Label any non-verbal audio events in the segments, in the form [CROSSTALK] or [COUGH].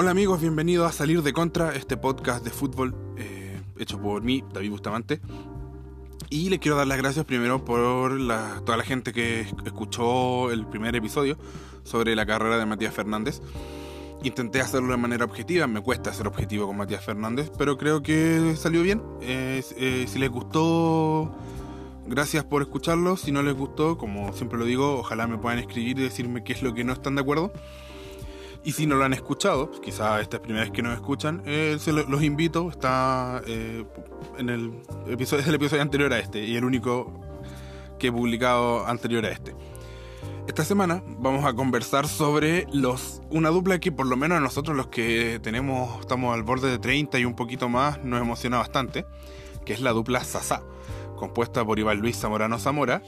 Hola amigos, bienvenidos a Salir de Contra, este podcast de fútbol eh, hecho por mí, David Bustamante. Y le quiero dar las gracias primero por la, toda la gente que escuchó el primer episodio sobre la carrera de Matías Fernández. Intenté hacerlo de manera objetiva, me cuesta ser objetivo con Matías Fernández, pero creo que salió bien. Eh, eh, si les gustó, gracias por escucharlo. Si no les gustó, como siempre lo digo, ojalá me puedan escribir y decirme qué es lo que no están de acuerdo. Y si no lo han escuchado, quizá esta es la primera vez que nos escuchan, eh, se los invito, está eh, en el episodio, es [LAUGHS] el episodio anterior a este y el único que he publicado anterior a este. Esta semana vamos a conversar sobre los una dupla que por lo menos a nosotros los que tenemos estamos al borde de 30 y un poquito más nos emociona bastante, que es la dupla Sasa, compuesta por Iván Luis Zamorano Zamora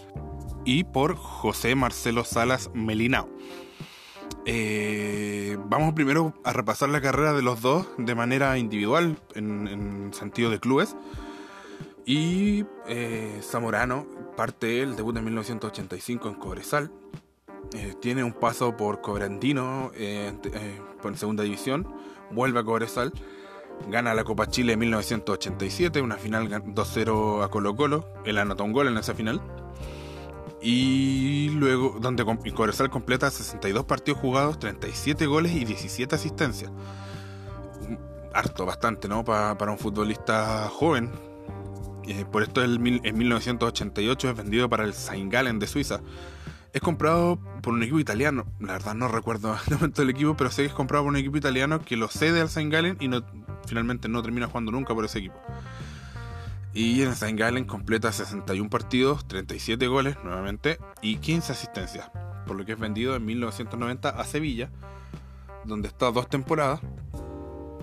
y por José Marcelo Salas Melinao. Eh, vamos primero a repasar la carrera de los dos de manera individual, en, sentido de clubes. Y eh, Zamorano parte el debut en 1985 en Cobresal. Eh, tiene un paso por Cobrandino por segunda división. Vuelve a Cobresal. Gana la Copa Chile en 1987, una final 2-0 a Colo Colo. Él anotó un gol en esa final. Y luego, donde Cobresal completa 62 partidos jugados, 37 goles y 17 asistencias. Harto, bastante, ¿no? para un futbolista joven. Eh, por esto en 1988 es vendido para el Saint Gallen de Suiza. Es comprado por un equipo italiano. La verdad no recuerdo [LAUGHS] el momento del equipo, pero sé que es comprado por un equipo italiano que lo cede al Saint Gallen y no, finalmente no termina jugando nunca por ese equipo. Y en St. Gallen completa 61 partidos, 37 goles nuevamente y 15 asistencias, por lo que es vendido en 1990 a Sevilla, donde está dos temporadas,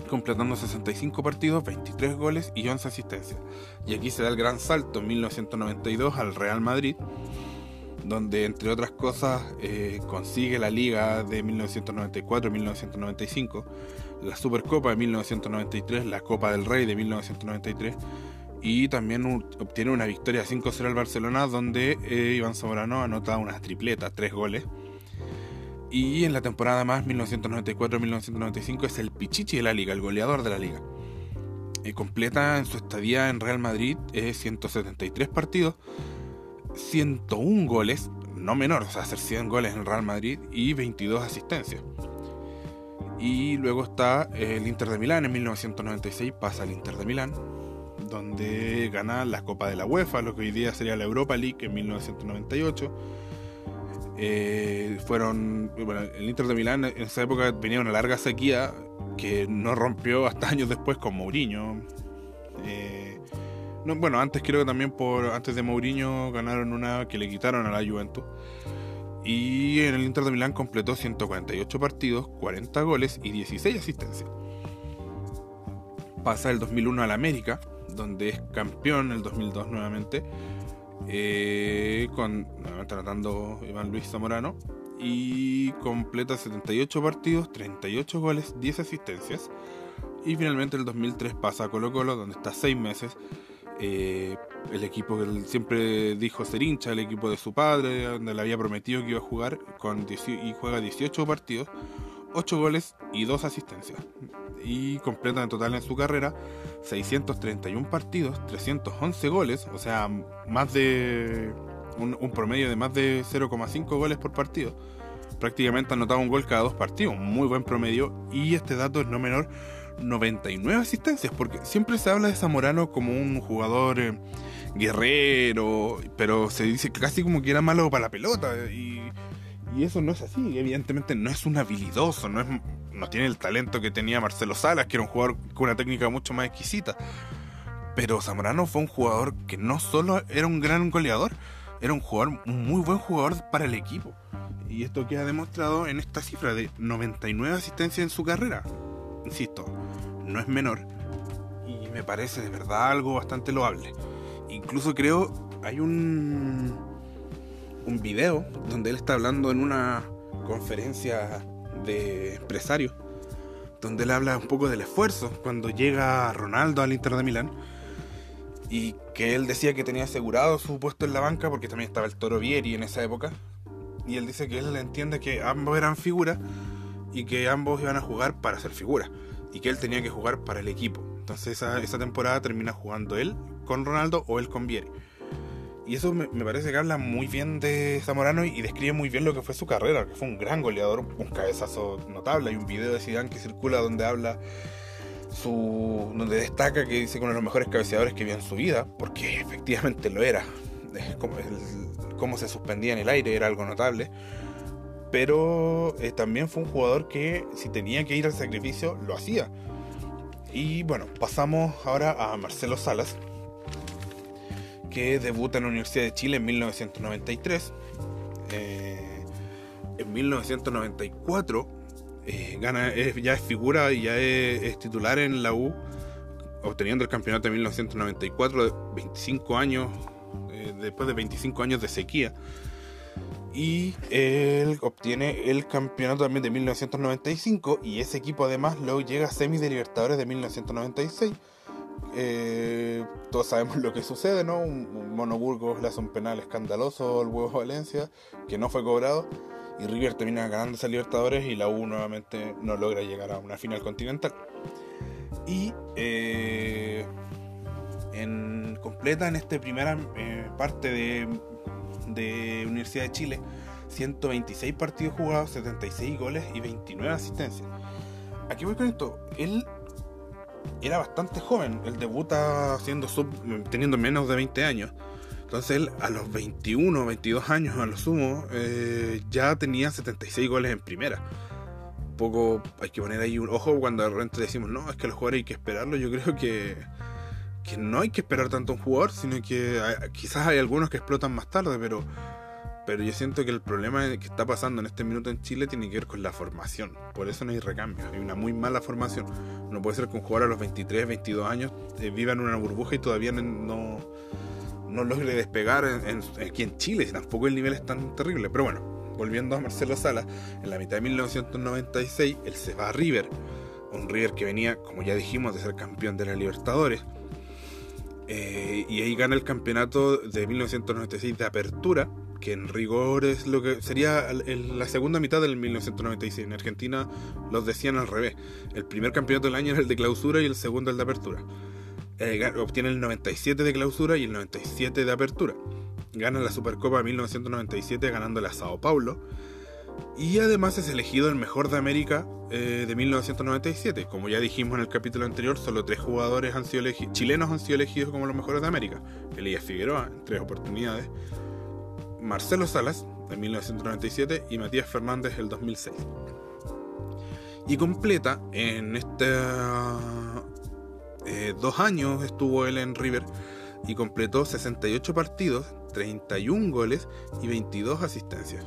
completando 65 partidos, 23 goles y 11 asistencias. Y aquí se da el gran salto en 1992 al Real Madrid, donde entre otras cosas eh, consigue la Liga de 1994-1995, la Supercopa de 1993, la Copa del Rey de 1993 y también obtiene una victoria 5-0 al Barcelona donde eh, Iván Zamorano anota una tripleta, tres goles. Y en la temporada más 1994-1995 es el Pichichi de la liga, el goleador de la liga. y completa en su estadía en Real Madrid 173 partidos, 101 goles, no menor, o sea, hacer 100 goles en Real Madrid y 22 asistencias. Y luego está el Inter de Milán en 1996, pasa al Inter de Milán, donde gana la Copa de la UEFA, lo que hoy día sería la Europa League en 1998. Eh, fueron, bueno, el Inter de Milán en esa época venía una larga sequía que no rompió hasta [LAUGHS] años después con Mourinho. Eh, no, bueno, antes creo que también por antes de Mourinho ganaron una que le quitaron a la Juventus. Y en el Inter de Milán completó 148 partidos, 40 goles y 16 asistencias. Pasa el 2001 al América, donde es campeón el 2002 nuevamente, eh, con nuevamente anotando Iván Luis Zamorano, y completa 78 partidos, 38 goles, 10 asistencias. Y finalmente el 2003 pasa a Colo Colo, donde está 6 meses. Eh, el equipo que siempre dijo ser hincha, el equipo de su padre, donde le había prometido que iba a jugar, con y juega 18 partidos, 8 goles y 2 asistencias y completa en total en su carrera 631 partidos, 311 goles, o sea, más de un, promedio de más de 0,5 goles por partido. Prácticamente ha anotado un gol cada dos partidos, muy buen promedio y este dato es no menor 99 asistencias, porque siempre se habla de Zamorano como un jugador eh, guerrero, pero se dice casi como que era malo para la pelota y eso no es así, evidentemente no es un habilidoso, no es no tiene el talento que tenía Marcelo Salas, que era un jugador con una técnica mucho más exquisita. Pero Zamorano fue un jugador que no solo era un gran goleador, era un jugador, un muy buen jugador para el equipo. Y esto queda demostrado en esta cifra de 99 asistencias en su carrera. Insisto, no es menor. Y me parece de verdad algo bastante loable. Incluso creo, hay un, un video donde él está hablando en una conferencia de empresario, donde él habla un poco del esfuerzo cuando llega Ronaldo al Inter de Milán y que él decía que tenía asegurado su puesto en la banca porque también estaba el Toro Vieri en esa época y él dice que él entiende que ambos eran figuras y que ambos iban a jugar para ser figura y que él tenía que jugar para el equipo. Entonces esa, temporada termina jugando él con Ronaldo o él con Vieri. Y eso me, parece que habla muy bien de Zamorano y, describe muy bien lo que fue su carrera, que fue un gran goleador, un cabezazo notable. Hay un video de Zidane que circula donde habla su donde destaca que dice que uno de los mejores cabeceadores que vio en su vida, porque efectivamente lo era. Como cómo se suspendía en el aire era algo notable. Pero eh, también fue un jugador que si tenía que ir al sacrificio, lo hacía. Y bueno, pasamos ahora a Marcelo Salas, que debuta en la Universidad de Chile en 1993. Eh, en 1994 eh, gana, ya es figura y ya es, titular en la U, obteniendo el campeonato en 1994, 25 años, eh, después de 25 años de sequía. Y él obtiene el campeonato también de 1995 y ese equipo además luego llega a semis de Libertadores de 1996 eh, todos sabemos lo que sucede, ¿no? Un, Monoburgos le hace un penal escandaloso al huevo Valencia, que no fue cobrado, y River termina ganando esa Libertadores y la U nuevamente no logra llegar a una final continental. Y eh, en, completa en esta primera eh, parte de, de Universidad de Chile 126 partidos jugados, 76 goles y 29 asistencias. Aquí voy con esto. Él era bastante joven. Él debuta siendo sub, teniendo menos de 20 años. Entonces él a los 21, 22 años a lo sumo, eh, ya tenía 76 goles en primera. Poco hay que poner ahí un ojo cuando de repente decimos, no, es que los jugadores hay que esperarlo. Yo creo que, que no hay que esperar tanto a un jugador, sino que quizás hay algunos que explotan más tarde, pero pero yo siento que el problema que está pasando en este minuto en Chile tiene que ver con la formación. Por eso no hay recambio. Hay una muy mala formación. No puede ser que un jugador a los 23, 22 años eh, viva en una burbuja y todavía no, no logre despegar aquí en Chile. Tampoco el nivel es tan terrible. Pero bueno, volviendo a Marcelo Sala, en la mitad de 1996 él se va a River. Un River que venía, como ya dijimos, de ser campeón de la Libertadores. Eh, y ahí gana el campeonato de 1996 de apertura que en rigor es lo que sería la segunda mitad del 1996. En Argentina los decían al revés. El primer campeonato del año era el de clausura y el segundo el de apertura. Eh, obtiene el 97 de clausura y el 97 de apertura. Gana la Supercopa 1997 ganándola a Sao Paulo. Y además es elegido el mejor de América eh, de 1997. Como ya dijimos en el capítulo anterior, solo tres jugadores han sido chilenos han sido elegidos como los mejores de América. Elías Figueroa, en tres oportunidades. Marcelo Salas, en 1997, y Matías Fernández, el 2006. Y completa en este eh, dos años estuvo él en River y completó 68 partidos, 31 goles y 22 asistencias.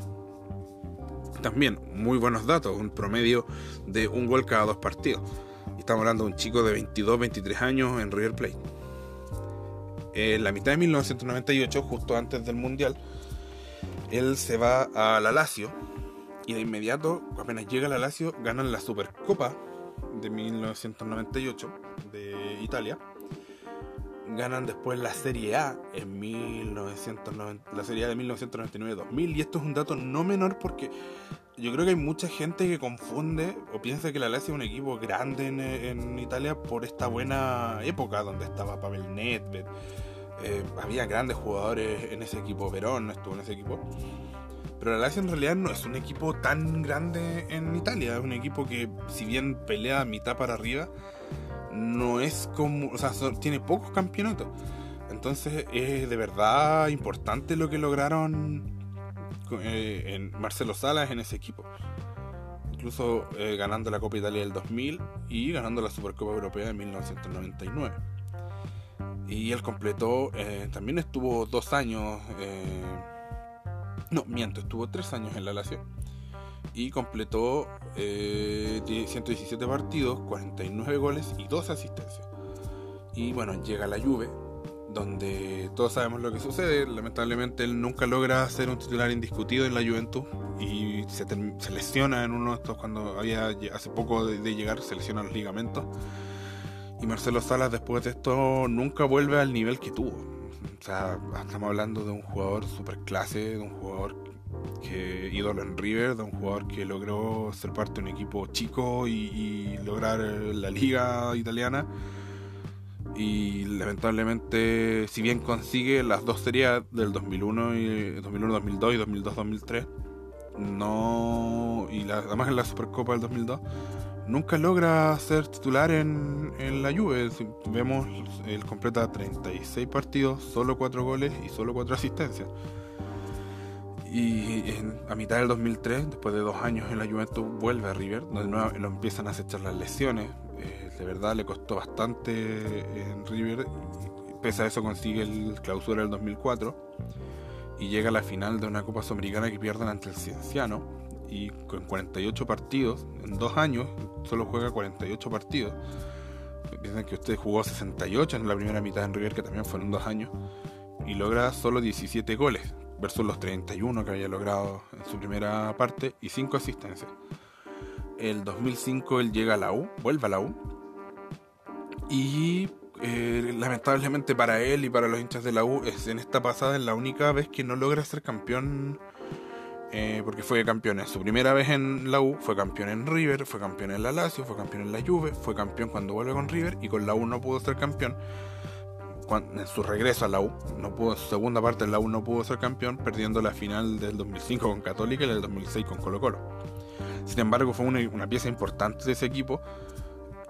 También muy buenos datos, un promedio de un gol cada dos partidos. Estamos hablando de un chico de 22, 23 años en River Plate. En la mitad de 1998, justo antes del Mundial, él se va a la Lazio y de inmediato, apenas llega a la Lazio, ganan la Supercopa de 1998 de Italia. Ganan después la Serie A en 1990, la Serie A de 1999-2000 y esto es un dato no menor porque yo creo que hay mucha gente que confunde o piensa que la Lazio es un equipo grande en, Italia por esta buena época donde estaba Pavel Nedved, eh, había grandes jugadores en ese equipo, Verón no estuvo en ese equipo. Pero la Lazio en realidad no es un equipo tan grande en Italia, es un equipo que si bien pelea mitad para arriba, no es como, o sea, tiene pocos campeonatos. Entonces es de verdad importante lo que lograron eh, en Marcelo Salas en ese equipo. Incluso eh, ganando la Copa Italia del 2000 y ganando la Supercopa Europea de 1999. Y él completó, eh, también estuvo dos años, eh, no, miento, estuvo tres años en la Lazio. Y completó 117 eh, partidos, 49 goles y dos asistencias. Y bueno, llega la Juve, donde todos sabemos lo que sucede. Lamentablemente él nunca logra ser un titular indiscutido en la Juventus y se, lesiona en uno de estos cuando había hace poco de llegar, se lesiona los ligamentos y Marcelo Salas después de esto nunca vuelve al nivel que tuvo. O sea, estamos hablando de un jugador super clase, de un jugador que ídolo en River, de un jugador que logró ser parte de un equipo chico y, lograr la liga italiana. Y lamentablemente, si bien consigue las dos series del 2001 y 2001-2002 y 2002-2003, no y además en la Supercopa del 2002 nunca logra ser titular en, la Juve. vemos, él completa 36 partidos, solo 4 goles y solo 4 asistencias. Y a mitad del 2003, después de dos años en la Juventus, vuelve a River, donde lo empiezan a acechar las lesiones. Eh, de verdad le costó bastante en River. Pese a eso consigue el clausura del 2004 y llega a la final de una Copa Sudamericana que pierden ante el Cienciano y con 48 partidos, en dos años solo juega 48 partidos. Piensan que usted jugó 68 en la primera mitad en River, que también fueron dos años, y logra solo 17 goles versus los 31 que había logrado en su primera parte y 5 asistencias. El 2005 él llega a la U, vuelve a la U y eh, lamentablemente para él y para los hinchas de la U es en esta pasada es la única vez que no logra ser campeón eh, porque fue campeón en su primera vez en la U, fue campeón en River, fue campeón en la Lazio, fue campeón en la Juve, fue campeón cuando vuelve con River y con la U no pudo ser campeón en su regreso a la U, no pudo, su segunda parte en la U no pudo ser campeón, perdiendo la final del 2005 con Católica y del 2006 con Colo Colo. Sin embargo, fue una, pieza importante de ese equipo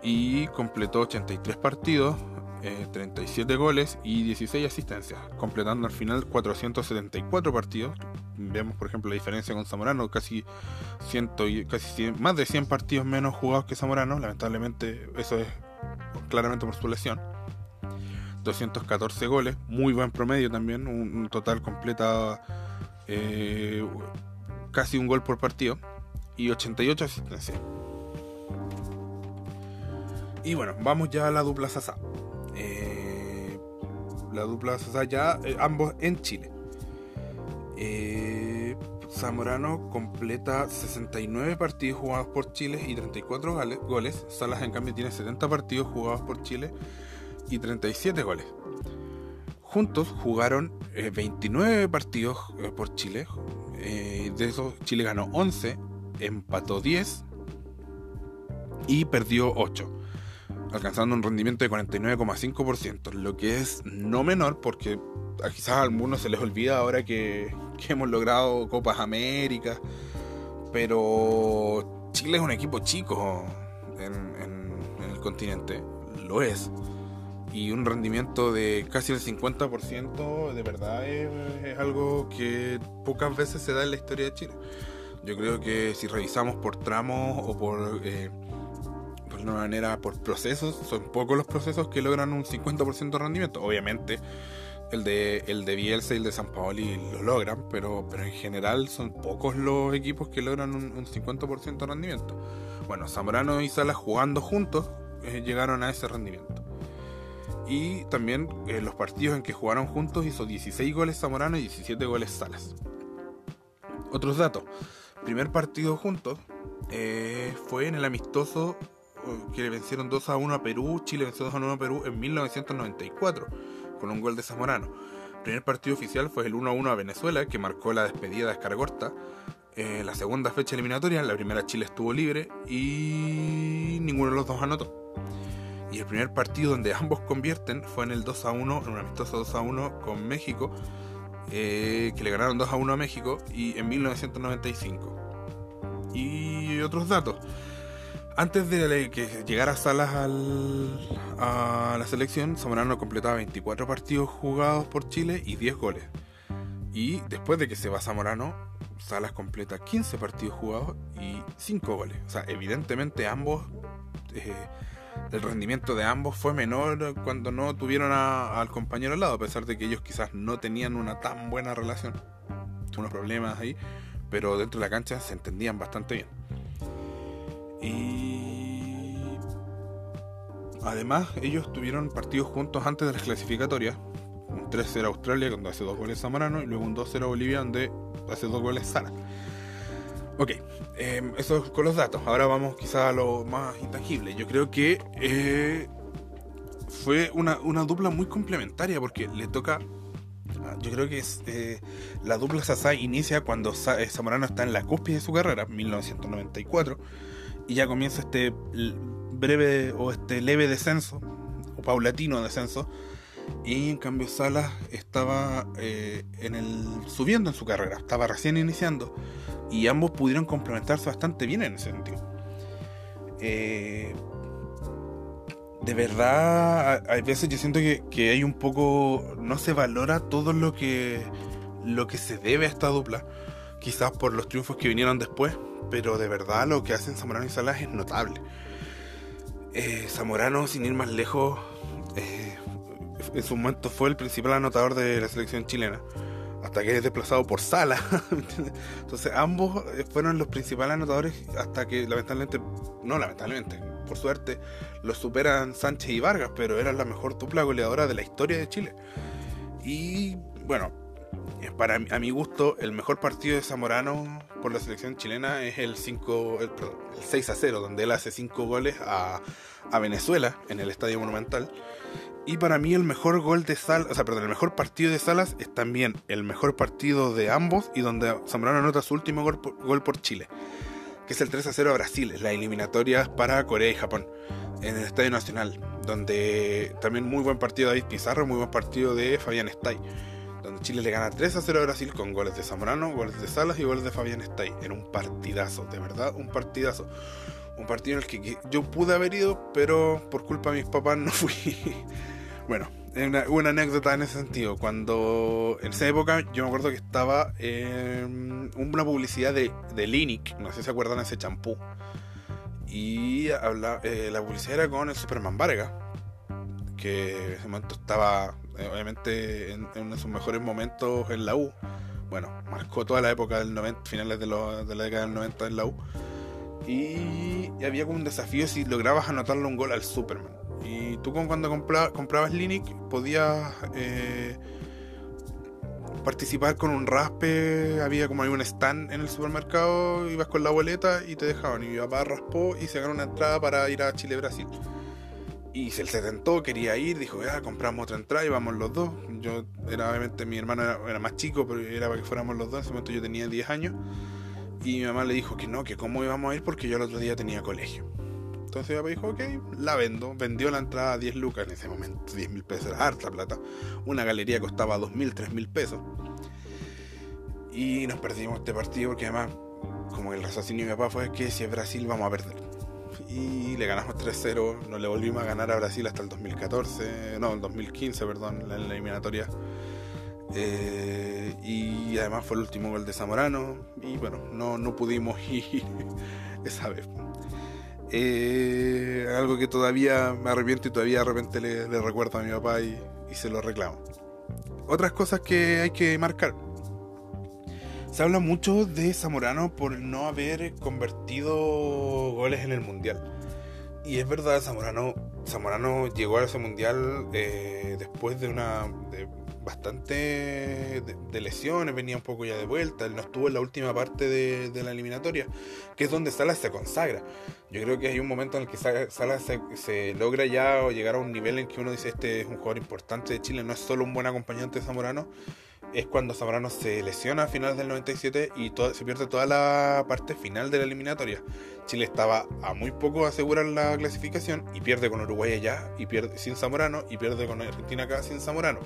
y completó 83 partidos, 37 eh, goles y 16 asistencias, completando al final 474 partidos. Vemos, por ejemplo, la diferencia con Zamorano, casi, ciento y, casi más de 100 partidos menos jugados que Zamorano. Lamentablemente, eso es claramente por su lesión. 214 goles, muy buen promedio también, un, total completa eh, casi un gol por partido y 88 asistencias. Y bueno, vamos ya a la dupla Sasa. Eh, la dupla Sasa ya, eh, ambos en Chile. Zamorano completa 69 partidos jugados por Chile y 34 goles. Salas en cambio tiene 70 partidos jugados por Chile y 37 goles. Juntos jugaron 29 eh, partidos eh, por Chile. Eh, de esos Chile ganó 11, empató 10 y perdió 8, alcanzando un rendimiento de 49,5%, lo que es no menor porque quizás a algunos se les olvida ahora que, hemos logrado Copas América, pero Chile es un equipo chico en el continente, lo es y un rendimiento de casi el 50% de verdad es, algo que pocas veces se da en la historia de Chile. Yo creo que si revisamos por tramos o por, eh, una manera, por procesos, son pocos los procesos que logran un 50% de rendimiento. Obviamente el de, el de Bielsa y el de San Paoli lo logran, pero, pero en general son pocos los equipos que logran un, un 50% de rendimiento. Bueno, Zamorano y Salas jugando juntos eh, llegaron a ese rendimiento. Y también eh, los partidos en que jugaron juntos hizo 16 goles Zamorano y 17 goles Salas. Otros datos. Primer partido juntos eh, fue en el amistoso que le vencieron 2 a 1 a Perú. Chile venció 2 a 1 a Perú en 1994 con un gol de Zamorano. primer partido oficial fue el 1 a 1 a Venezuela que marcó la despedida de Escargorta. la segunda fecha eliminatoria, la primera Chile estuvo libre y ninguno de los dos anotó. Y el primer partido donde ambos convierten fue en el 2 a 1, en un amistoso 2 a 1 con México, eh, que le ganaron 2 a 1 a México y en 1995. Y otros datos. Antes de que llegara Salas al, a la selección, Zamorano completaba 24 partidos jugados por Chile y 10 goles. Y después de que se va Zamorano, Salas completa 15 partidos jugados y 5 goles. O sea, evidentemente ambos eh, el rendimiento de ambos fue menor cuando no tuvieron al compañero al lado, a pesar de que ellos quizás no tenían una tan buena relación. Unos problemas ahí, pero dentro de la cancha se entendían bastante bien. Y además, ellos tuvieron partidos juntos antes de las clasificatorias. Un 3-0 Australia, donde hace dos goles Zamorano, y luego un 2-0 Bolivia, donde hace dos goles Sara. Ok, eh, eso con los datos. Ahora vamos quizá a lo más intangible. Yo creo que eh, fue una, dupla muy complementaria porque le toca Ah, yo creo que eh, la dupla Sasá inicia cuando eh, Zamorano está en la cúspide de su carrera, 1994, y ya comienza este breve o este leve descenso, o paulatino descenso, y en cambio Salas estaba eh, en el, subiendo en su carrera, estaba recién iniciando, y ambos pudieron complementarse bastante bien en ese sentido. Eh, de verdad, hay veces yo siento que, hay un poco. No se valora todo lo que. lo que se debe a esta dupla. Quizás por los triunfos que vinieron después. Pero de verdad lo que hacen Zamorano y Salas es notable. Eh, Zamorano, sin ir más lejos, eh, en su momento fue el principal anotador de la selección chilena. Hasta que es desplazado por Sala. [LAUGHS] Entonces ambos fueron los principales anotadores hasta que lamentablemente, no lamentablemente, por suerte, los superan Sánchez y Vargas, pero eran la mejor dupla goleadora de la historia de Chile. Y bueno, para a mi gusto, el mejor partido de Zamorano por la selección chilena es el 5, el, 6 a 0, donde él hace 5 goles a, Venezuela en el Estadio Monumental. Y para mí el mejor gol de Salas, o sea, perdón, el mejor partido de Salas es también el mejor partido de ambos y donde Zamorano anota su último gol por Chile que es el 3 a 0 a Brasil, la eliminatoria para Corea y Japón, en el Estadio Nacional, donde también muy buen partido de David Pizarro, muy buen partido de Fabián Stay, donde Chile le gana 3 a 0 a Brasil con goles de Zamorano, goles de Salas y goles de Fabián Stay, en un partidazo, de verdad, un partidazo. Un partido en el que yo pude haber ido, pero por culpa de mis papás no fui. [LAUGHS] bueno, una, una, anécdota en ese sentido. Cuando en esa época yo me acuerdo que estaba en una publicidad de, de no sé si se acuerdan de ese champú. Y habla, eh, la publicidad era con el Superman Vargas, que en ese momento estaba eh, obviamente en, uno de sus mejores momentos en la U. Bueno, marcó toda la época del 90, finales de, de la década del 90 en la U. Y, y había como un desafío si lograbas anotarle un gol al Superman y tú cuando comprabas Linux podías eh, participar con un raspe, había como un stand en el supermercado, ibas con la boleta y te dejaban. Y mi papá raspó y se ganó una entrada para ir a Chile-Brasil. Y se se tentó, quería ir, dijo, ya, compramos otra entrada y vamos los dos. Yo, era obviamente, mi hermano era, más chico, pero era para que fuéramos los dos. En ese momento yo tenía 10 años. Y mi mamá le dijo que no, que cómo íbamos a ir porque yo el otro día tenía colegio. Entonces ella dijo, ok, la vendo. Vendió la entrada a 10 lucas en ese momento, 10 mil pesos, era harta plata. Una galería costaba 2 mil, 3 mil pesos. Y nos perdimos este partido porque además, como el raciocinio de mi papá fue que si es Brasil vamos a perder. Y le ganamos 3-0, no le volvimos a ganar a Brasil hasta el 2014, no, el 2015, perdón, en la eliminatoria. Eh, y además fue el último gol de Zamorano y bueno, no, no pudimos [LAUGHS] ir esa vez. Eh, algo que todavía me arrepiento y todavía de repente le, recuerdo a mi papá y, se lo reclamo. Otras cosas que hay que marcar. Se habla mucho de Zamorano por no haber convertido goles en el Mundial. Y es verdad, Zamorano, Zamorano llegó a ese Mundial eh, después de una bastante de, lesiones, venía un poco ya de vuelta, él no estuvo en la última parte de, la eliminatoria, que es donde Salas se consagra. Yo creo que hay un momento en el que Salas se, logra ya llegar a un nivel en que uno dice este es un jugador importante de Chile, no es solo un buen acompañante de Zamorano, es cuando Zamorano se lesiona a finales del 97 y se pierde toda la parte final de la eliminatoria. Chile estaba a muy poco asegurar la clasificación y pierde con Uruguay allá y pierde sin Zamorano y pierde con Argentina acá sin Zamorano.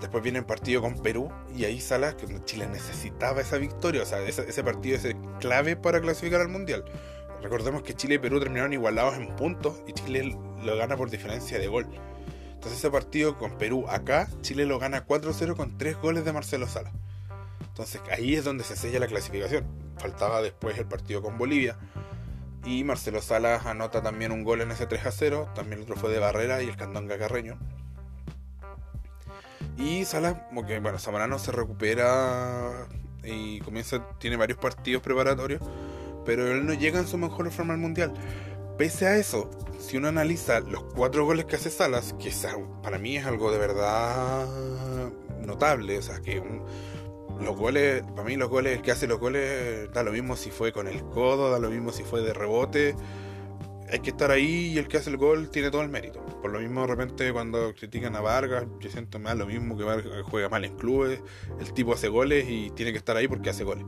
Después viene el partido con Perú y ahí Salas, que Chile necesitaba esa victoria, o sea, ese, partido es clave para clasificar al Mundial. Recordemos que Chile y Perú terminaron igualados en puntos y Chile lo gana por diferencia de gol. Entonces ese partido con Perú acá, Chile lo gana 4-0 con 3 goles de Marcelo Salas. Entonces ahí es donde se sella la clasificación. Faltaba después el partido con Bolivia. Y Marcelo Salas anota también un gol en ese 3 0. También el otro fue de Barrera y el Candonga Carreño. Y Salas, porque bueno, Zamorano se recupera y comienza, tiene varios partidos preparatorios, pero él no llega en su mejor forma al mundial. Pese a eso, si uno analiza los cuatro goles que hace Salas, que para mí es algo de verdad notable, o sea, que los goles, para mí los goles, el que hace los goles, da lo mismo si fue con el codo, da lo mismo si fue de rebote, hay que estar ahí y el que hace el gol tiene todo el mérito. Por lo mismo, de repente, cuando critican a Vargas, yo siento más lo mismo que Vargas juega mal en clubes, el tipo hace goles y tiene que estar ahí porque hace goles.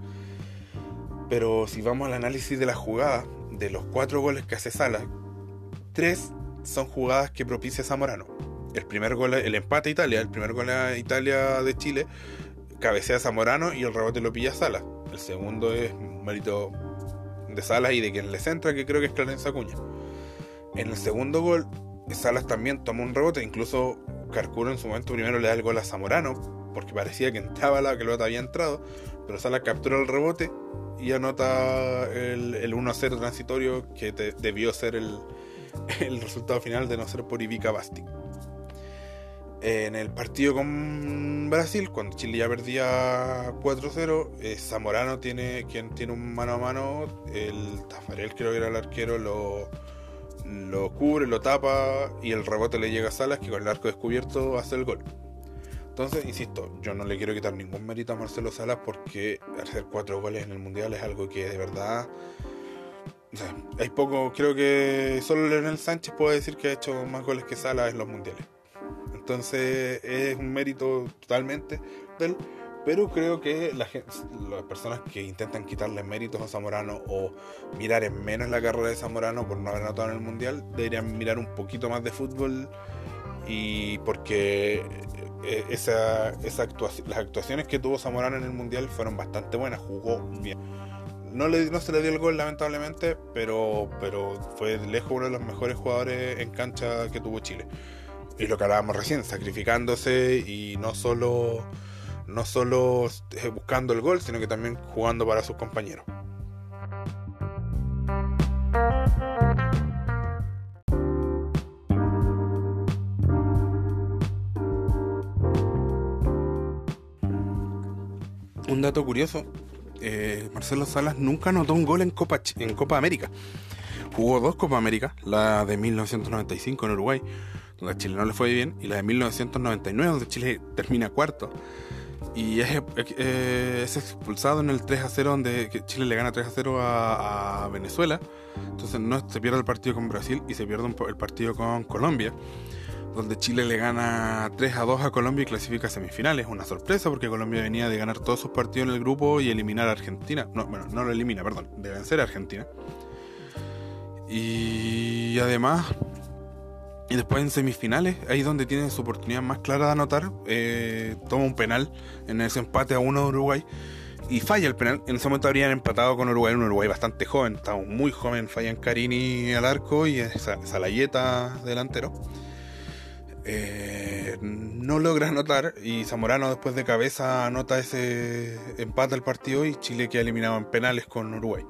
Pero si vamos al análisis de la jugada, de los cuatro goles que hace Sala, tres son jugadas que propicia Zamorano. El primer gol, el empate a Italia, el primer gol a Italia de Chile, cabecea Zamorano y el rebote lo pilla Sala. El segundo es mérito de Salas y de quien le centra, que creo que es Clarence Acuña. En el segundo gol, Salas también toma un rebote, incluso Carcuro en su momento primero le da el gol a Zamorano, porque parecía que entraba la pelota había entrado, pero Salas captura el rebote y anota el, el 1-0 transitorio que debió ser el, [LAUGHS] el, resultado final de no ser por Ivica Basti. En el partido con Brasil, cuando Chile ya perdía 4-0, eh, Zamorano tiene quien tiene un mano a mano, el Tafarel creo que era el arquero, lo, lo cubre, lo tapa y el rebote le llega a Salas que con el arco descubierto hace el gol. Entonces, insisto, yo no le quiero quitar ningún mérito a Marcelo Salas porque hacer cuatro goles en el Mundial es algo que de verdad... O sea, hay poco, creo que solo Leonel Sánchez puede decir que ha hecho más goles que Salas en los Mundiales. Entonces es un mérito totalmente de. Pero creo que la las personas que intentan quitarle méritos a Zamorano o mirar en menos la carrera de Zamorano por no haber anotado en el Mundial, deberían mirar un poquito más de fútbol y porque eh, esa, las actuaciones que tuvo Zamorano en el Mundial fueron bastante buenas, jugó bien. No, le, no se le dio el gol lamentablemente, pero, pero fue lejos uno de los mejores jugadores en cancha que tuvo Chile. Y lo que hablábamos recién, sacrificándose y no solo, no solo eh, buscando el gol, sino que también jugando para sus compañeros. Un dato curioso, eh, Marcelo Salas nunca anotó un gol en Copa, en Copa América. Jugó dos Copa América, la de 1995 en Uruguay, donde a Chile no le fue bien, y la de 1999, donde Chile termina cuarto. Y es, eh, expulsado en el 3 a 0, donde Chile le gana 3 a 0 a, Venezuela. Entonces no se pierde el partido con Brasil y se pierde el partido con Colombia donde Chile le gana 3 a 2 a Colombia y clasifica a semifinales. Una sorpresa porque Colombia venía de ganar todos sus partidos en el grupo y eliminar a Argentina. No, bueno, no lo elimina, perdón, de vencer a Argentina. Y además, y después en semifinales, ahí donde tiene su oportunidad más clara de anotar, eh, toma un penal en ese empate a uno de Uruguay y falla el penal. En ese momento habrían empatado con Uruguay, un Uruguay bastante joven, estaba muy joven, fallan Carini al arco y Salayeta delantero. Eh, no logra anotar y Zamorano después de cabeza anota ese empate al partido y Chile queda eliminado en penales con Uruguay.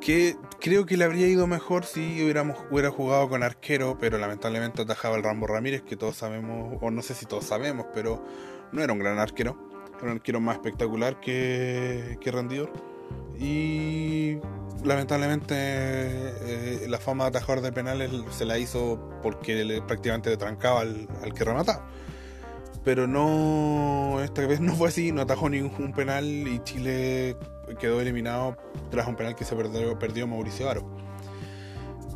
Que creo que le habría ido mejor si hubiéramos, hubiera jugado con arquero, pero lamentablemente atajaba el Rambo Ramírez, que todos sabemos, o no sé si todos sabemos, pero no era un gran arquero. Era un arquero más espectacular que, que rendidor. Y lamentablemente eh, la fama de atajador de penales se la hizo porque prácticamente le trancaba al, que remataba. Pero no, esta vez no fue así, no atajó ningún penal y Chile quedó eliminado tras un penal que se perdió, Mauricio Aro.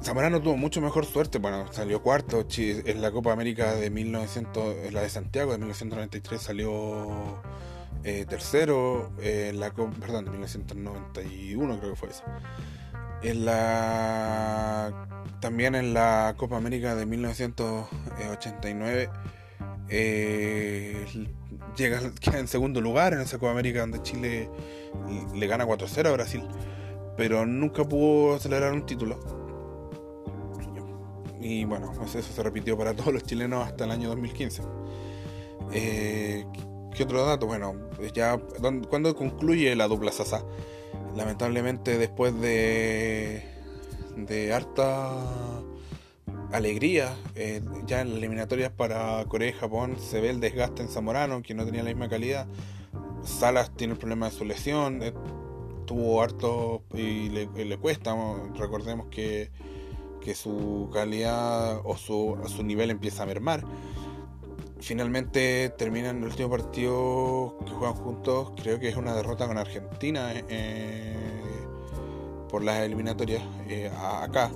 Zamorano tuvo mucho mejor suerte, bueno, salió cuarto en la Copa América de 1900, en la de Santiago de 1993 salió eh, tercero, en la, perdón, de 1991 creo que fue eso. En la, también en la Copa América de 1989 eh, llega, queda en segundo lugar en esa Copa América donde Chile le gana 4-0 a Brasil, pero nunca pudo celebrar un título. Y bueno, pues eso se repitió para todos los chilenos hasta el año 2015. Eh, ¿Qué otro dato? Bueno, ya cuando concluye la dupla Sasa, lamentablemente después de de harta alegría, eh, ya en las eliminatorias para Corea y Japón se ve el desgaste en Zamorano, que no tenía la misma calidad. Salas tiene el problema de su lesión, eh, tuvo harto y le, cuesta. Recordemos que, que su calidad o su, su nivel empieza a mermar finalmente terminan el último partido que juegan juntos, creo que es una derrota con Argentina eh, por las eliminatorias eh, acá.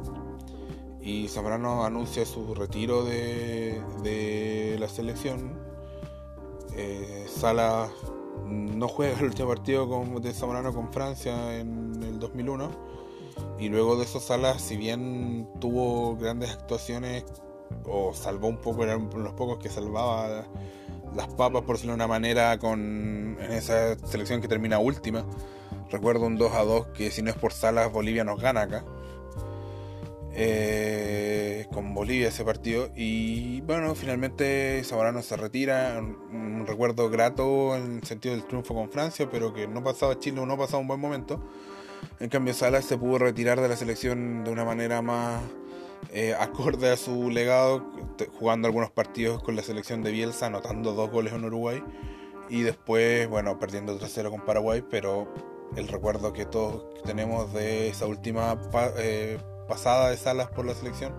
y Zamorano anuncia su retiro de, de la selección. Eh, Salas no juega el último partido con, de Zamorano con Francia en el 2001 y luego de esos Salas, si bien tuvo grandes actuaciones o salvó un poco, eran los pocos que salvaba las papas, por decirlo de una manera, con en esa selección que termina última. Recuerdo un 2 a 2 que si no es por Salas, Bolivia nos gana acá. Eh, con Bolivia ese partido. Y bueno, finalmente Zamorano se retira. Un, recuerdo grato en el sentido del triunfo con Francia, pero que no pasaba Chile o no pasaba un buen momento. En cambio, Salas se pudo retirar de la selección de una manera más eh, acorde a su legado, jugando algunos partidos con la selección de Bielsa, anotando dos goles en Uruguay. Y después, bueno, perdiendo 3-0 con Paraguay, pero el recuerdo que todos tenemos de esa última eh, pasada de Salas por la selección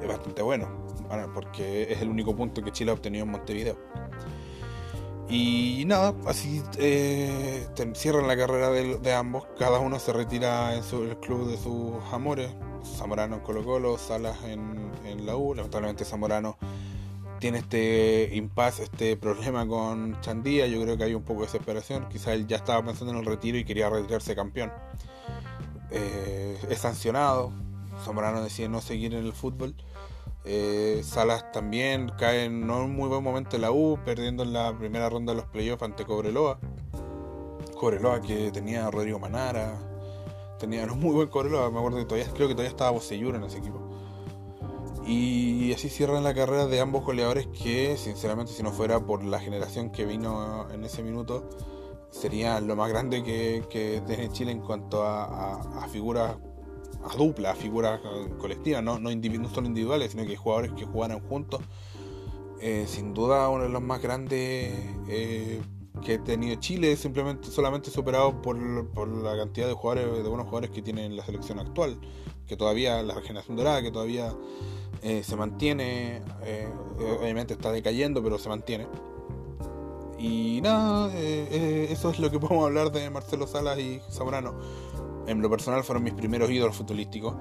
es bastante bueno, porque es el único punto que Chile ha obtenido en Montevideo. Y nada, así eh, cierran la carrera de, ambos, cada uno se retira en el club de sus amores, Zamorano en Colo Colo, Salas en, la U, lamentablemente Zamorano tiene este impasse, este problema con Chandía. Yo creo que hay un poco de desesperación. Quizá él ya estaba pensando en el retiro y quería retirarse campeón. Eh, es sancionado. Zamorano decide no seguir en el fútbol. Eh, Salas también cae en no un muy buen momento en la U, perdiendo en la primera ronda de los playoffs ante Cobreloa. Cobreloa que tenía a Rodrigo Manara. Tenía un muy buen Cobreloa. Me acuerdo que todavía creo que todavía estaba Bocellur en ese equipo. Y así cierran la carrera de ambos goleadores que, sinceramente, si no fuera por la generación que vino en ese minuto, sería lo más grande que, tiene Chile en cuanto a, figuras, a dupla, a figuras colectivas, no, no, solo individuales, sino que jugadores que jugaran juntos. Eh, sin duda uno de los más grandes eh, que ha tenido Chile, simplemente solamente superado por, por, la cantidad de jugadores, de buenos jugadores que tiene en la selección actual, que todavía, la generación dorada, que todavía eh, se mantiene, eh, obviamente está decayendo, pero se mantiene. Y nada, eh, eso es lo que [LAUGHS] podemos hablar de Marcelo Salas y Zamorano. En lo personal fueron mis primeros ídolos futbolísticos.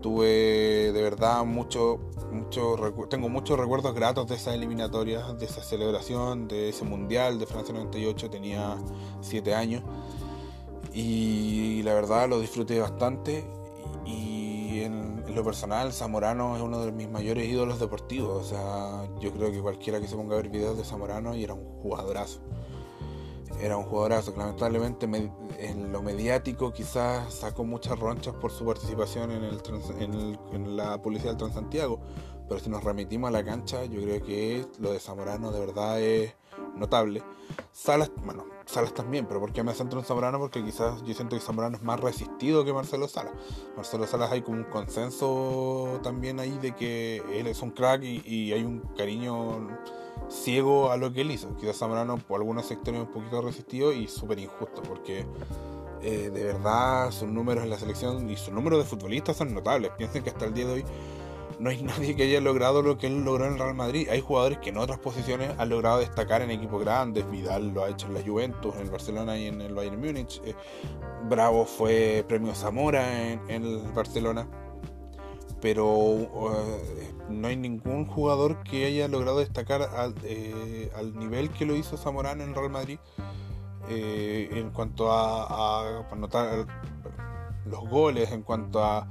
Tuve de verdad mucho, mucho tengo muchos recuerdos gratos de esa eliminatoria, de esa celebración, de ese mundial de Francia 98. Tenía 7 años y la verdad lo disfruté bastante. Y en, lo personal, Zamorano es uno de mis mayores ídolos deportivos. O sea, yo creo que cualquiera que se ponga a ver videos de Zamorano y era un jugadorazo. Era un jugadorazo lamentablemente en lo mediático quizás sacó muchas ronchas por su participación en, el, en, la publicidad del Transantiago. Pero si nos remitimos a la cancha, yo creo que lo de Zamorano de verdad es notable. Salas, bueno, Salas también, pero ¿por qué me centro en Zamorano? Porque quizás yo siento que Zamorano es más resistido que Marcelo Salas. Marcelo Salas hay como un consenso también ahí de que él es un crack y, hay un cariño ciego a lo que él hizo. Quizás Zamorano por algunos sectores un poquito resistido y súper injusto, porque eh, de verdad sus números en la selección y sus números de futbolistas son notables. Piensen que hasta el día de hoy no hay [LAUGHS] nadie que haya logrado lo que él logró en el Real Madrid. Hay jugadores que en otras posiciones han logrado destacar en equipos grandes. Vidal lo ha hecho en la Juventus, en el Barcelona y en el Bayern Múnich. Eh, Bravo fue premio Zamora en, el Barcelona. Pero eh, no hay ningún jugador que haya logrado destacar al, eh, nivel que lo hizo Zamorano en el Real Madrid. en cuanto a, a notar los goles, en cuanto a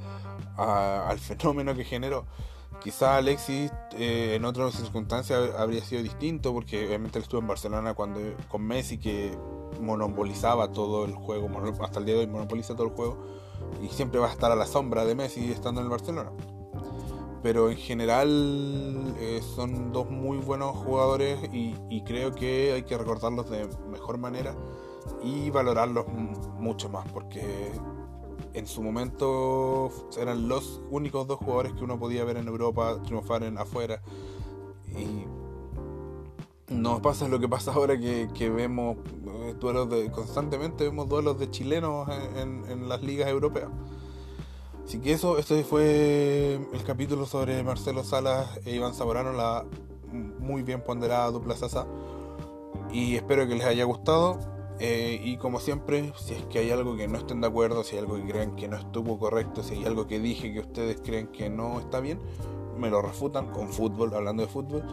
al [LAUGHS] fenómeno que generó. Quizá Alexis eh, en otras circunstancias habría sido distinto porque obviamente él estuvo en Barcelona cuando con Messi que monopolizaba todo el juego, hasta el día de hoy monopoliza todo el juego y siempre va a estar a la sombra de Messi estando en el Barcelona. Pero en general eh, son dos muy buenos jugadores y, y creo que hay que recordarlos de mejor manera y valorarlos mucho más porque en su momento eran los únicos dos jugadores que uno podía ver en Europa triunfar en afuera. Y nos pasa lo que pasa ahora que, vemos eh, duelos constantemente vemos duelos de chilenos en, las ligas europeas. Así que eso, este fue el capítulo sobre Marcelo Salas e Iván Zamorano, la muy bien ponderada dupla Sasa. Y espero que les haya gustado Eh, y como siempre, si es que hay algo que no estén de acuerdo, si hay algo que crean que no estuvo correcto, si hay algo que dije que ustedes creen que no está bien, me lo refutan con fútbol, hablando de fútbol,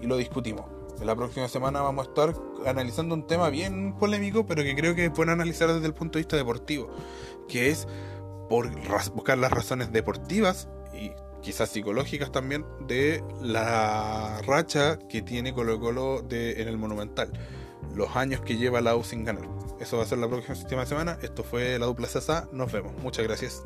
y lo discutimos. En la próxima semana vamos a estar analizando un tema bien polémico, pero que creo que bueno analizar desde el punto de vista deportivo, que es por buscar las razones deportivas y quizás psicológicas también de la racha que tiene Colo Colo de, en el Monumental los años que lleva la U sin ganar. Eso va a ser la próxima semana. Esto fue la dupla CSA. Nos vemos. Muchas gracias.